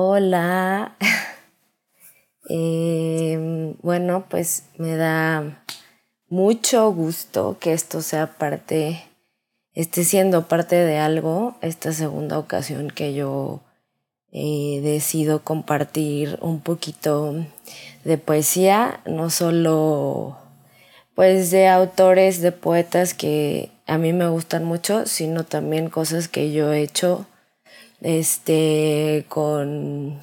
Hola. Em, bueno, pues me da mucho gusto que esto sea parte, esté siendo parte de algo, esta segunda ocasión que yo eh, decido compartir un poquito de poesía, no solo pues de autores, de poetas que a mí me gustan mucho, sino también cosas que yo he hecho este con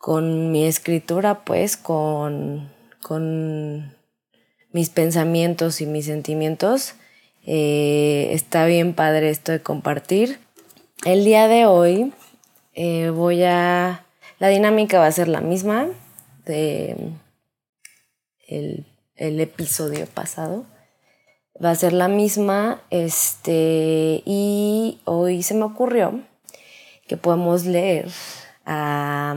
con mi escritura, pues, con, con mis pensamientos y mis sentimientos. Eh, está bien padre esto de compartir. El día de hoy eh, voy a... La dinámica va a ser la misma de el, el episodio pasado. Va a ser la misma. Este, y hoy se me ocurrió que podemos leer a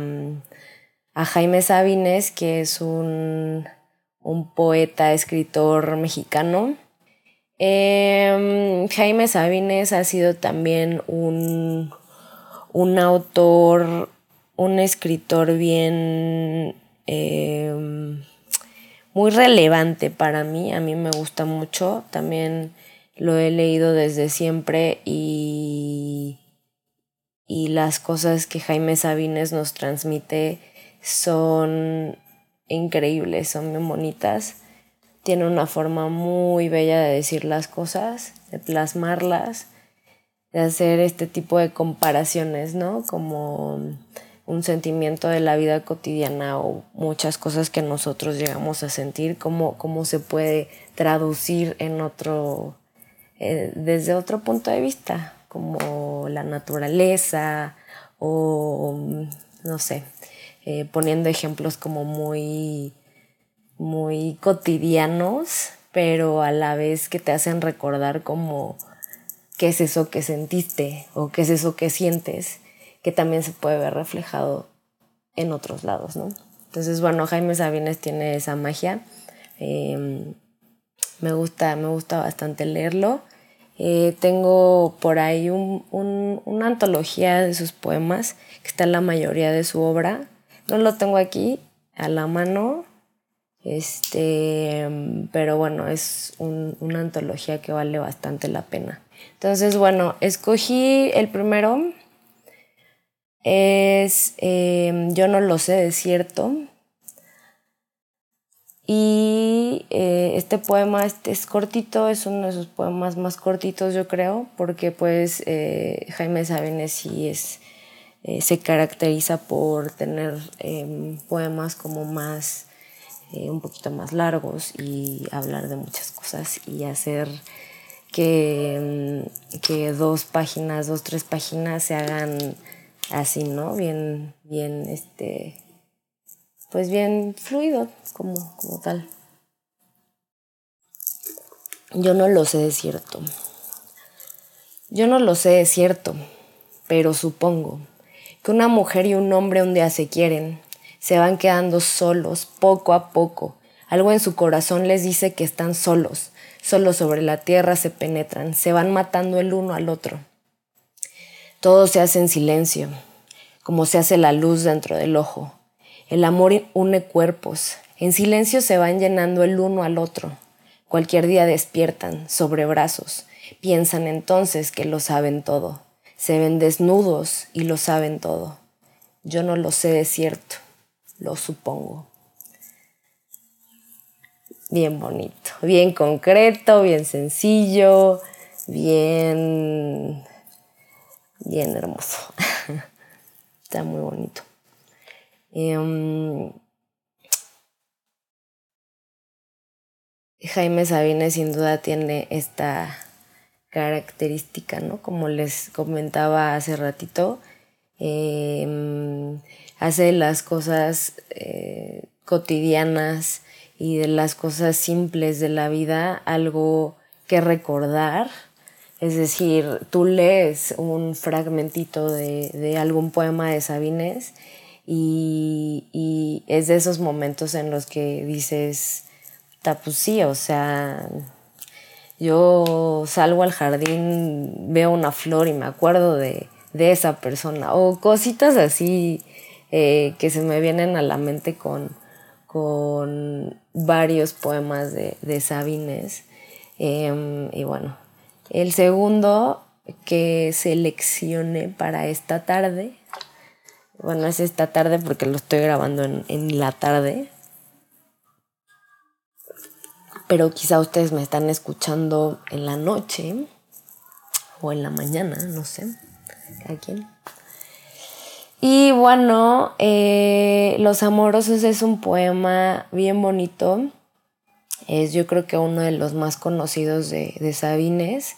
a Jaime Sabines, que es un, poeta, escritor mexicano. Em, Jaime Sabines ha sido también un, un autor, un escritor bien em, muy relevante para mí. A mí me gusta mucho. También lo he leído desde siempre y, y las cosas que Jaime Sabines nos transmite son increíbles, son muy bonitas. Tiene una forma muy bella de decir las cosas, de plasmarlas, de hacer este tipo de comparaciones, ¿no? Como un sentimiento de la vida cotidiana o muchas cosas que nosotros llegamos a sentir, cómo, cómo se puede traducir en otro, eh, desde otro punto de vista, como la naturaleza o, no sé, eh, poniendo ejemplos como muy, muy cotidianos, pero a la vez que te hacen recordar como qué es eso que sentiste o qué es eso que sientes, que también se puede ver reflejado en otros lados, ¿no? Entonces, bueno, Jaime Sabines tiene esa magia. Em, me, gusta, me gusta bastante leerlo. Eh, tengo por ahí una antología de sus poemas, que está en la mayoría de su obra. No lo tengo aquí a la mano, este, pero bueno, es una antología que vale bastante la pena. Entonces, bueno, escogí el primero. Es em, Yo no lo sé de cierto. Y eh, este poema es cortito, es uno de sus poemas más cortitos, yo creo, porque pues eh, Jaime Sabines sí es eh, se caracteriza por tener em, poemas como más, un poquito más largos y hablar de muchas cosas y hacer que, em, que dos páginas, dos, tres páginas se hagan así, ¿no? Bien, bien, este, pues bien fluido como, como tal. Yo no lo sé de cierto. Yo no lo sé de cierto, pero supongo que una mujer y un hombre un día se quieren, se van quedando solos poco a poco. Algo en su corazón les dice que están solos, solos sobre la tierra se penetran, se van matando el uno al otro. Todo se hace en silencio, como se hace la luz dentro del ojo. El amor une cuerpos, en silencio se van llenando el uno al otro. Cualquier día despiertan, sobre brazos, piensan entonces que lo saben todo se ven desnudos y lo saben todo. Yo no lo sé de cierto, lo supongo. Bien bonito, bien concreto, bien sencillo, bien, bien hermoso. Está muy bonito. Em, Jaime Sabines sin duda tiene esta característica, ¿no? Como les comentaba hace ratito, em, hace las cosas eh, cotidianas y de las cosas simples de la vida algo que recordar. Es decir, tú lees un fragmentito de, algún poema de Sabines y, y, es de esos momentos en los que dices, pues sí, o sea, yo salgo al jardín, veo una flor y me acuerdo de, de esa persona o cositas así eh, que se me vienen a la mente con, con varios poemas de, de Sabines. Em, y bueno, el segundo que seleccioné para esta tarde, bueno, es esta tarde porque lo estoy grabando en, en la tarde, pero quizá ustedes me están escuchando en la noche o en la mañana, no sé, cada quien. Y bueno, eh, Los Amorosos es un poema bien bonito. Es yo creo que uno de los más conocidos de, de Sabines.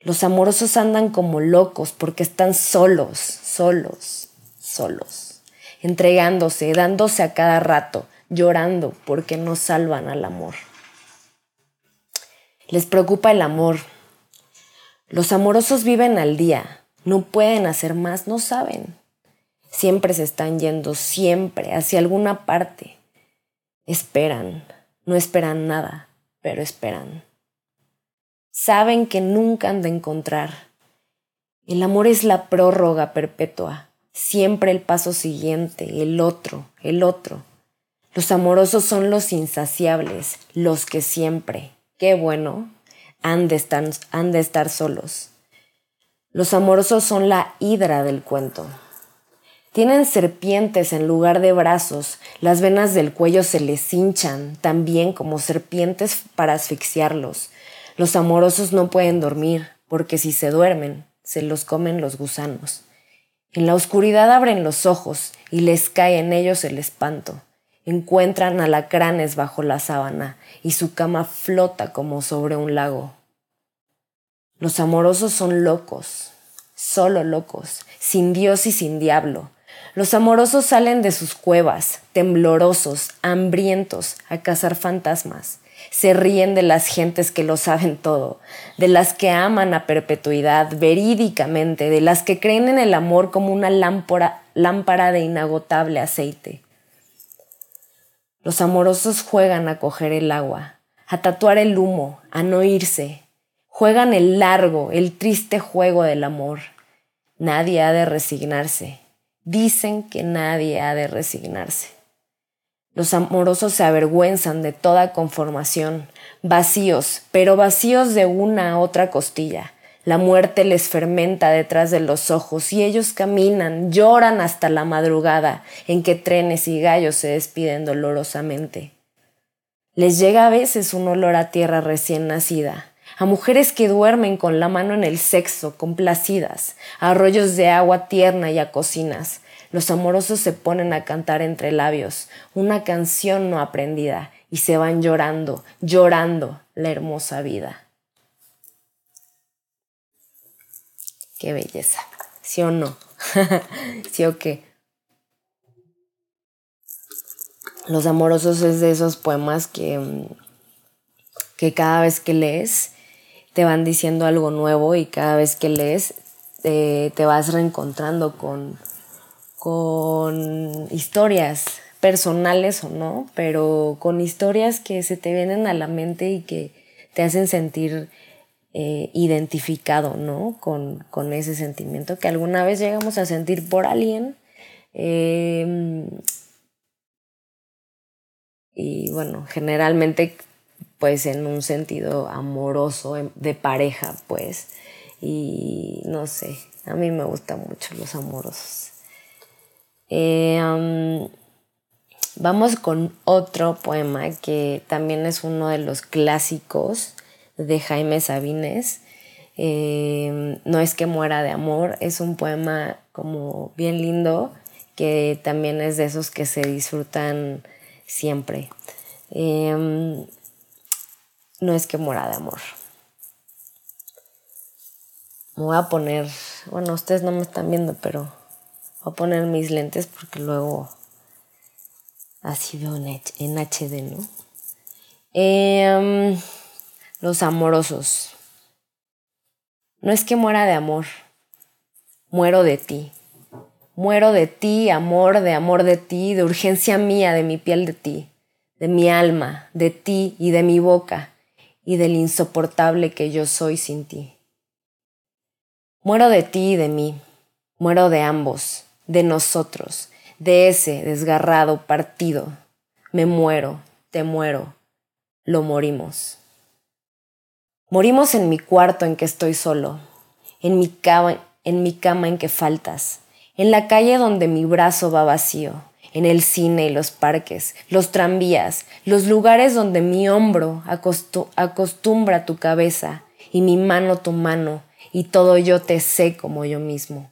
Los amorosos andan como locos porque están solos, solos, solos, entregándose, dándose a cada rato, llorando porque no salvan al amor. Les preocupa el amor. Los amorosos viven al día, no pueden hacer más, no saben. Siempre se están yendo, siempre, hacia alguna parte. Esperan, no esperan nada, pero esperan. Saben que nunca han de encontrar. El amor es la prórroga perpetua, siempre el paso siguiente, el otro, el otro. Los amorosos son los insaciables, los que siempre, qué bueno, han de estar, estar solos. Los amorosos son la hidra del cuento. Tienen serpientes en lugar de brazos, las venas del cuello se les hinchan, también como serpientes para asfixiarlos. Los amorosos no pueden dormir, porque si se duermen, se los comen los gusanos. En la oscuridad abren los ojos y les cae en ellos el espanto. Encuentran alacranes bajo la sábana y su cama flota como sobre un lago. Los amorosos son locos, solo locos, sin Dios y sin diablo. Los amorosos salen de sus cuevas, temblorosos, hambrientos, a cazar fantasmas. Se ríen de las gentes que lo saben todo, de las que aman a perpetuidad, verídicamente, de las que creen en el amor como una lámpara, de inagotable aceite. Los amorosos juegan a coger el agua, a tatuar el humo, a no irse, Juegan el largo, el triste juego del amor. Nadie ha de resignarse. Dicen que nadie ha de resignarse. Los amorosos se avergüenzan de toda conformación, vacíos, pero vacíos de una a otra costilla. La muerte les fermenta detrás de los ojos y ellos caminan, lloran hasta la madrugada en que trenes y gallos se despiden dolorosamente. Les llega a veces un olor a tierra recién nacida, a mujeres que duermen con la mano en el sexo, complacidas, a arroyos de agua tierna y a cocinas. Los amorosos se ponen a cantar entre labios una canción no aprendida y se van llorando, llorando la hermosa vida. Qué belleza, ¿sí o no? ¿Sí o qué? Los amorosos es de esos poemas que, mm, que cada vez que lees te van diciendo algo nuevo y cada vez que lees te vas reencontrando con, con historias personales o no, pero con historias que se te vienen a la mente y que te hacen sentir eh, identificado, ¿no? Con, ese sentimiento que alguna vez llegamos a sentir por alguien. Em, y bueno, generalmente pues en un sentido amoroso, em, de pareja, pues. Y no sé, a mí me gustan mucho los amorosos. Eh, vamos con otro poema que también es uno de los clásicos de Jaime Sabines. Eh, no es que muera de amor, es un poema como bien lindo que también es de esos que se disfrutan siempre. Eh, no es que muera de amor. Me voy a poner, bueno, ustedes no me están viendo, pero Voy a poner mis lentes porque luego así veo en HD, ¿no? Em, los amorosos. No es que muera de amor, muero de ti. Muero de ti, amor, de amor de ti, de urgencia mía, de mi piel de ti, de mi alma, de ti y de mi boca, y del insoportable que yo soy sin ti. Muero de ti y de mí, muero de ambos, de nosotros, de ese desgarrado partido. Me muero, te muero, lo morimos. Morimos en mi cuarto en que estoy solo, en mi cama en, que faltas, en la calle donde mi brazo va vacío, en el cine y los parques, los tranvías, los lugares donde mi hombro acostumbra tu cabeza y mi mano tu mano y todo yo te sé como yo mismo.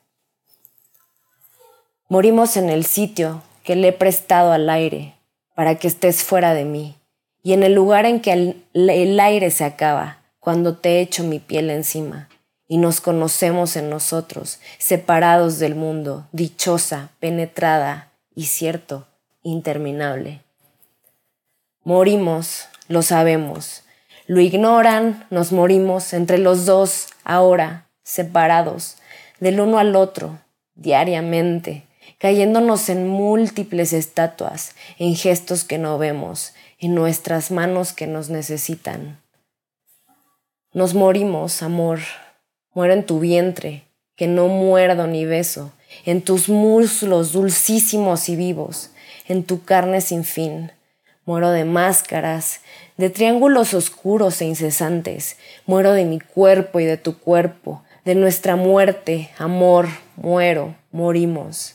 Morimos en el sitio que le he prestado al aire para que estés fuera de mí y en el lugar en que el, aire se acaba cuando te echo mi piel encima y nos conocemos en nosotros, separados del mundo, dichosa, penetrada y cierto, interminable. Morimos, lo sabemos, lo ignoran, nos morimos entre los dos, ahora, separados, del uno al otro, diariamente, cayéndonos en múltiples estatuas, en gestos que no vemos, en nuestras manos que nos necesitan. Nos morimos, amor, muero en tu vientre, que no muerdo ni beso, en tus muslos dulcísimos y vivos, en tu carne sin fin. Muero de máscaras, de triángulos oscuros e incesantes. Muero de mi cuerpo y de tu cuerpo, de nuestra muerte, amor, muero, morimos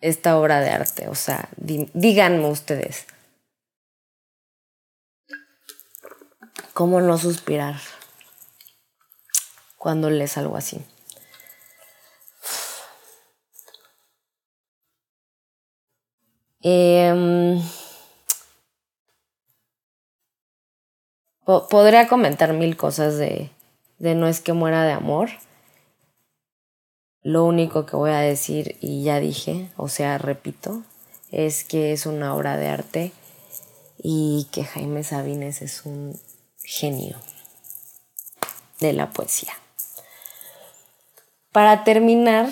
esta obra de arte? O sea, díganme ustedes. ¿Cómo no suspirar cuando lees algo así? Em, podría comentar mil cosas de, de No es que muera de amor. Lo único que voy a decir, y ya dije, o sea, repito, es que es una obra de arte y que Jaime Sabines es un genio de la poesía. Para terminar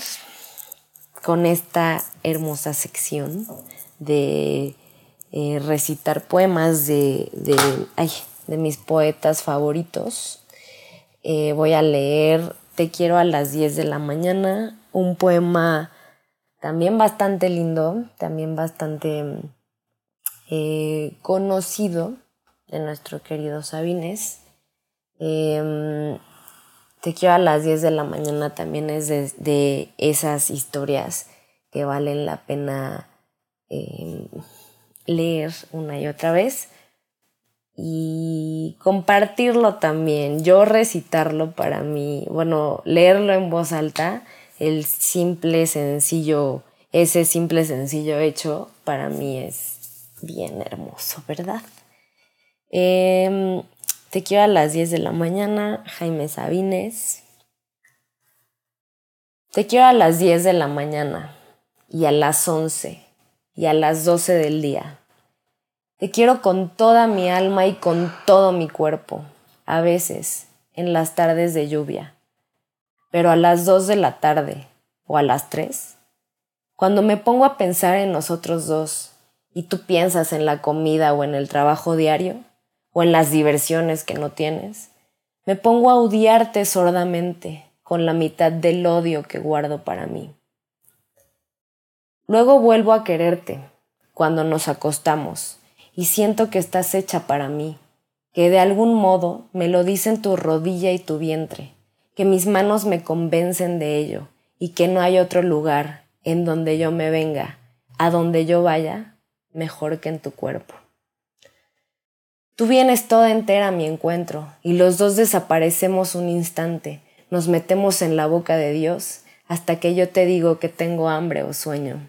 con esta hermosa sección de eh, recitar poemas de, de, mis poetas favoritos, eh, voy a leer te quiero a las 10 de la mañana, un poema también bastante lindo, también bastante eh, conocido de nuestro querido Sabines. Em, te quiero a las 10 de la mañana también es de, esas historias que valen la pena em, leer una y otra vez y compartirlo también, yo recitarlo para mí, bueno, leerlo en voz alta, el simple, sencillo, ese simple, sencillo hecho, para mí es bien hermoso, ¿verdad? Em, te quiero a las 10 de la mañana, Jaime Sabines. Te quiero a las 10 de la mañana y a las 11 y a las 12 del día te quiero con toda mi alma y con todo mi cuerpo, a veces, en las tardes de lluvia, pero a las dos de la tarde o a las tres, cuando me pongo a pensar en nosotros dos y tú piensas en la comida o en el trabajo diario o en las diversiones que no tienes, me pongo a odiarte sordamente con la mitad del odio que guardo para mí. Luego vuelvo a quererte cuando nos acostamos y siento que estás hecha para mí, que de algún modo me lo dicen tu rodilla y tu vientre, que mis manos me convencen de ello y que no hay otro lugar en donde yo me venga, a donde yo vaya, mejor que en tu cuerpo. Tú vienes toda entera a mi encuentro y los dos desaparecemos un instante, nos metemos en la boca de Dios hasta que yo te digo que tengo hambre o sueño.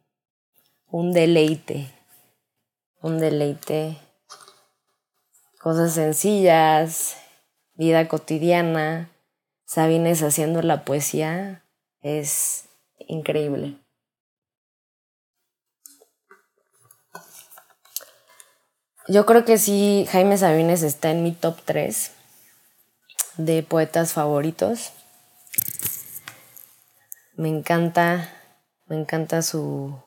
Un deleite, un deleite. Cosas sencillas, vida cotidiana, Sabines haciendo la poesía, es increíble. Yo creo que sí, Jaime Sabines está en mi top 3 de poetas favoritos. Me encanta, me encanta su,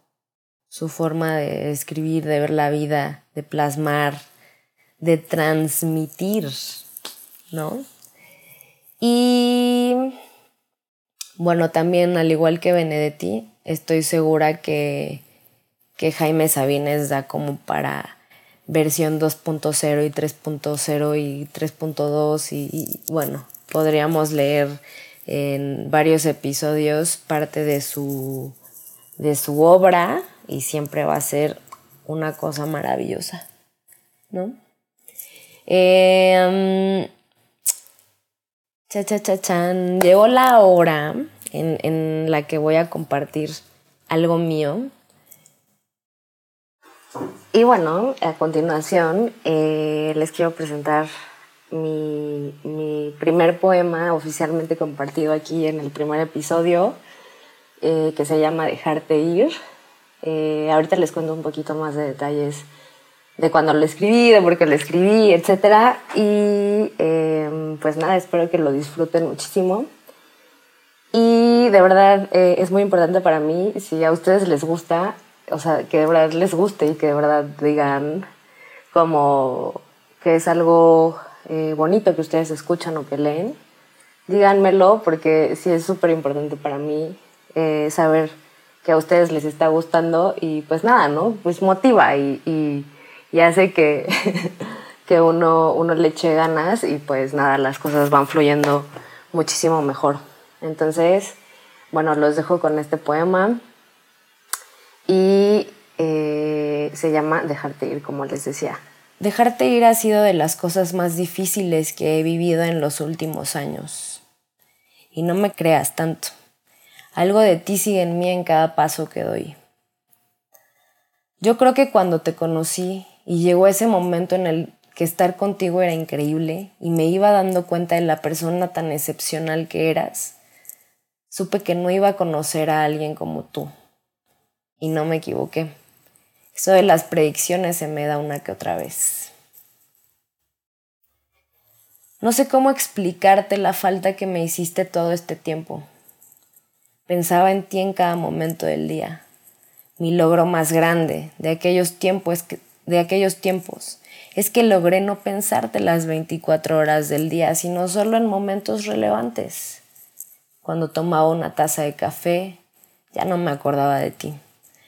su forma de escribir, de ver la vida, de plasmar, de transmitir, ¿no? Y bueno, también al igual que Benedetti, estoy segura que, que Jaime Sabines da como para versión 2.0 y 3.0 y 3.2 y, bueno, podríamos leer en varios episodios parte de su, de su obra y siempre va a ser una cosa maravillosa, ¿no? Eh, cha, cha, cha, chan. Llegó la hora en, en la que voy a compartir algo mío y bueno, a continuación eh, les quiero presentar mi, primer poema oficialmente compartido aquí en el primer episodio, eh, que se llama Dejarte ir. Eh, ahorita les cuento un poquito más de detalles de cuando lo escribí, de por qué lo escribí, etc. Y pues nada, espero que lo disfruten muchísimo. Y de verdad es muy importante para mí, si a ustedes les gusta, o sea, que de verdad les guste y que de verdad digan como que es algo eh, bonito que ustedes escuchan o que leen, díganmelo porque sí es súper importante para mí eh, saber que a ustedes les está gustando y pues nada, ¿no? Pues motiva y, y, hace que, que uno, uno le eche ganas y pues nada, las cosas van fluyendo muchísimo mejor. Entonces, bueno, los dejo con este poema y eh, se llama Dejarte ir, como les decía. Dejarte ir ha sido de las cosas más difíciles que he vivido en los últimos años. Y no me creas tanto. Algo de ti sigue en mí en cada paso que doy. Yo creo que cuando te conocí y llegó ese momento en el que estar contigo era increíble y me iba dando cuenta de la persona tan excepcional que eras, supe que no iba a conocer a alguien como tú y no me equivoqué. Eso de las predicciones se me da una que otra vez. No sé cómo explicarte la falta que me hiciste todo este tiempo. Pensaba en ti en cada momento del día. Mi logro más grande de aquellos tiempos, de aquellos tiempos es que logré no pensarte las 24 horas del día, sino solo en momentos relevantes. Cuando tomaba una taza de café, ya no me acordaba de ti.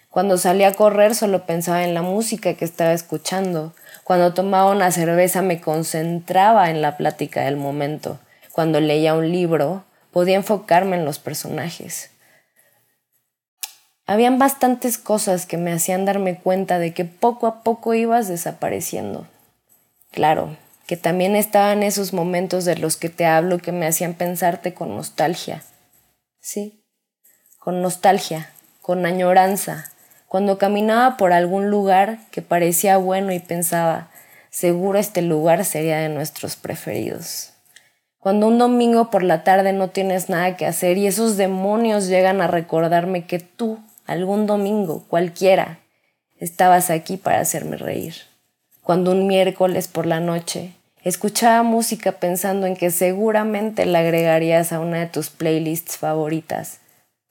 Cuando salía a correr solo pensaba en la música que estaba escuchando. Cuando tomaba una cerveza me concentraba en la plática del momento. Cuando leía un libro podía enfocarme en los personajes. Habían bastantes cosas que me hacían darme cuenta de que poco a poco ibas desapareciendo. Claro, que también estaban esos momentos de los que te hablo que me hacían pensarte con nostalgia. Sí, con nostalgia, con añoranza, cuando caminaba por algún lugar que parecía bueno y pensaba, seguro este lugar sería de nuestros preferidos. Cuando un domingo por la tarde no tienes nada que hacer y esos demonios llegan a recordarme que tú, algún domingo, cualquiera, estabas aquí para hacerme reír. Cuando un miércoles por la noche escuchaba música pensando en que seguramente la agregarías a una de tus playlists favoritas.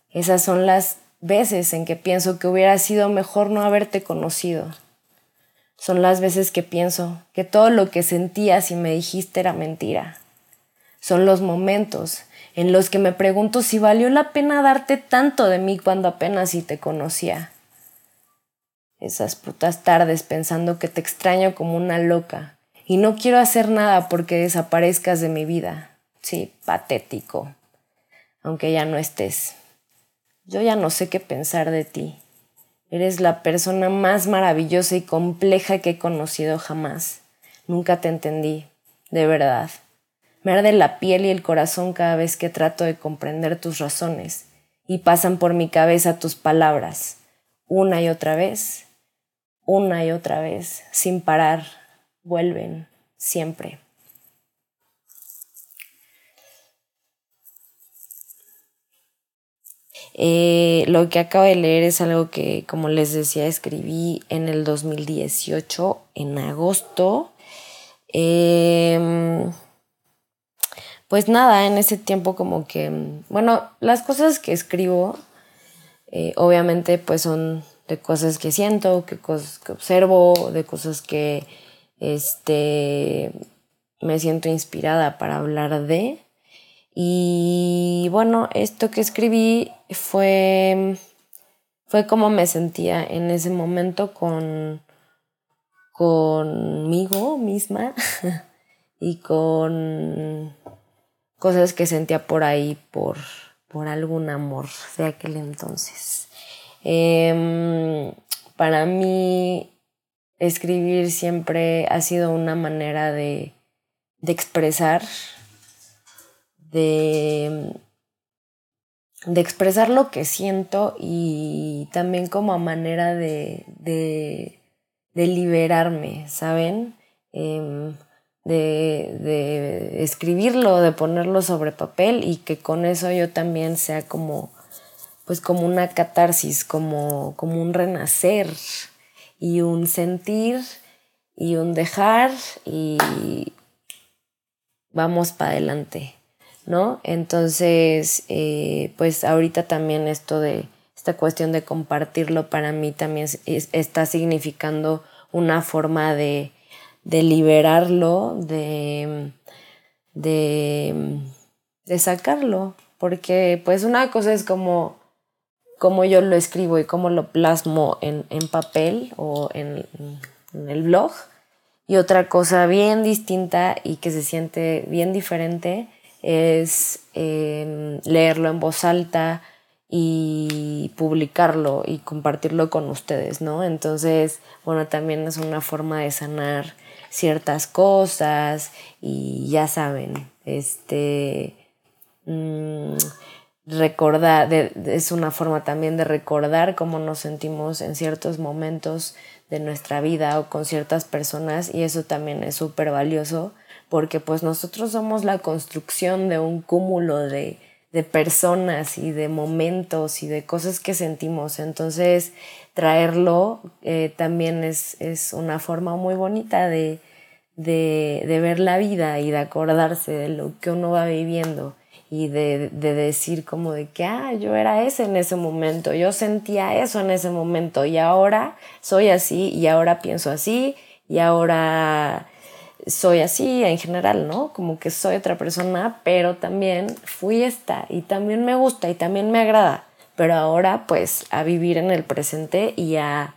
Esas son las veces en que pienso que hubiera sido mejor no haberte conocido. Son las veces que pienso que todo lo que sentías y me dijiste era mentira. Son los momentos en los que me pregunto si valió la pena darte tanto de mí cuando apenas si te conocía. Esas putas tardes pensando que te extraño como una loca y no quiero hacer nada porque desaparezcas de mi vida. Sí, patético. Aunque ya no estés. Yo ya no sé qué pensar de ti. Eres la persona más maravillosa y compleja que he conocido jamás. Nunca te entendí, de verdad. Me arde la piel y el corazón cada vez que trato de comprender tus razones y pasan por mi cabeza tus palabras, una y otra vez, una y otra vez, sin parar, vuelven, siempre. Eh, lo que acabo de leer es algo que, como les decía, escribí en el 2018, en agosto. Em, pues nada, en ese tiempo como que, bueno, las cosas que escribo, eh, obviamente pues son de cosas que siento, que cosas que observo, de cosas que este, me siento inspirada para hablar de. Y bueno, esto que escribí fue, fue como me sentía en ese momento con conmigo misma y con cosas que sentía por ahí por, por algún amor de aquel entonces. Em, para mí escribir siempre ha sido una manera de, de expresar de, de expresar lo que siento y también como manera de, de, liberarme, ¿saben? Em, de, de, escribirlo, de ponerlo sobre papel y que con eso yo también sea como, pues como una catarsis, como, como un renacer y un sentir y un dejar y vamos para adelante. ¿no? Entonces, eh, pues ahorita también esto de esta cuestión de compartirlo para mí también está significando una forma de, de liberarlo, de, de, de, sacarlo, porque pues una cosa es como, yo lo escribo y cómo lo plasmo en, en papel o en, en el blog, y otra cosa bien distinta y que se siente bien diferente es em, leerlo en voz alta y publicarlo y compartirlo con ustedes, ¿no? Entonces, bueno, también es una forma de sanar ciertas cosas y ya saben, este, mm, recordar, es una forma también de recordar cómo nos sentimos en ciertos momentos de nuestra vida o con ciertas personas y eso también es súper valioso porque pues nosotros somos la construcción de un cúmulo de, personas y de momentos y de cosas que sentimos. Entonces, traerlo eh, también es, una forma muy bonita de, ver la vida y de acordarse de lo que uno va viviendo y de, decir como de que, ah, yo era ese en ese momento, yo sentía eso en ese momento y ahora soy así y ahora pienso así y ahora soy así en general, ¿no? Como que soy otra persona, pero también fui esta y también me gusta y también me agrada. Pero ahora pues a vivir en el presente y a,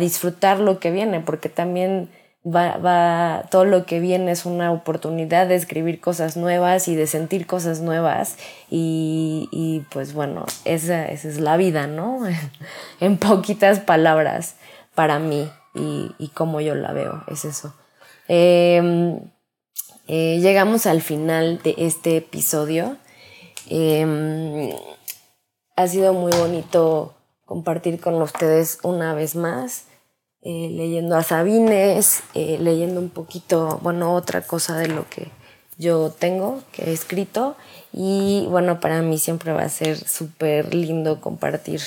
disfrutar lo que viene, porque también va, va, todo lo que viene es una oportunidad de escribir cosas nuevas y de sentir cosas nuevas y, pues bueno, esa, esa, es la vida, ¿no? en poquitas palabras para mí y, y como yo la veo, es eso. Em, eh, llegamos al final de este episodio. Em, ha sido muy bonito compartir con ustedes una vez más, eh, leyendo a Sabines, eh, leyendo un poquito, bueno, otra cosa de lo que yo tengo, que he escrito. Y bueno, para mí siempre va a ser súper lindo compartir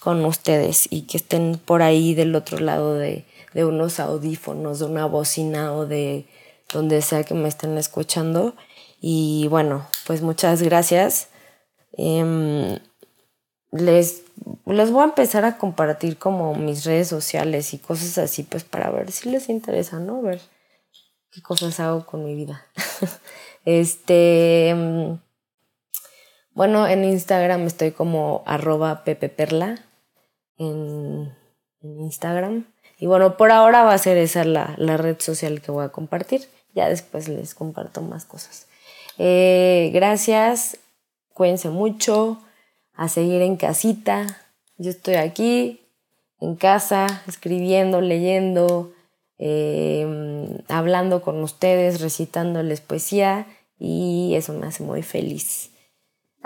con ustedes y que estén por ahí del otro lado de, de unos audífonos, de una bocina o de donde sea que me estén escuchando. Y bueno, pues muchas gracias. Em, les, voy a empezar a compartir como mis redes sociales y cosas así, pues para ver si les interesa, ¿no? Ver qué cosas hago con mi vida. este, mm, bueno, en Instagram estoy como arroba pepeperla en, en Instagram. Y bueno, por ahora va a ser esa la, la, red social que voy a compartir. Ya después les comparto más cosas. Eh, gracias, cuídense mucho, a seguir en casita. Yo estoy aquí, en casa, escribiendo, leyendo, em, hablando con ustedes, recitándoles poesía y eso me hace muy feliz.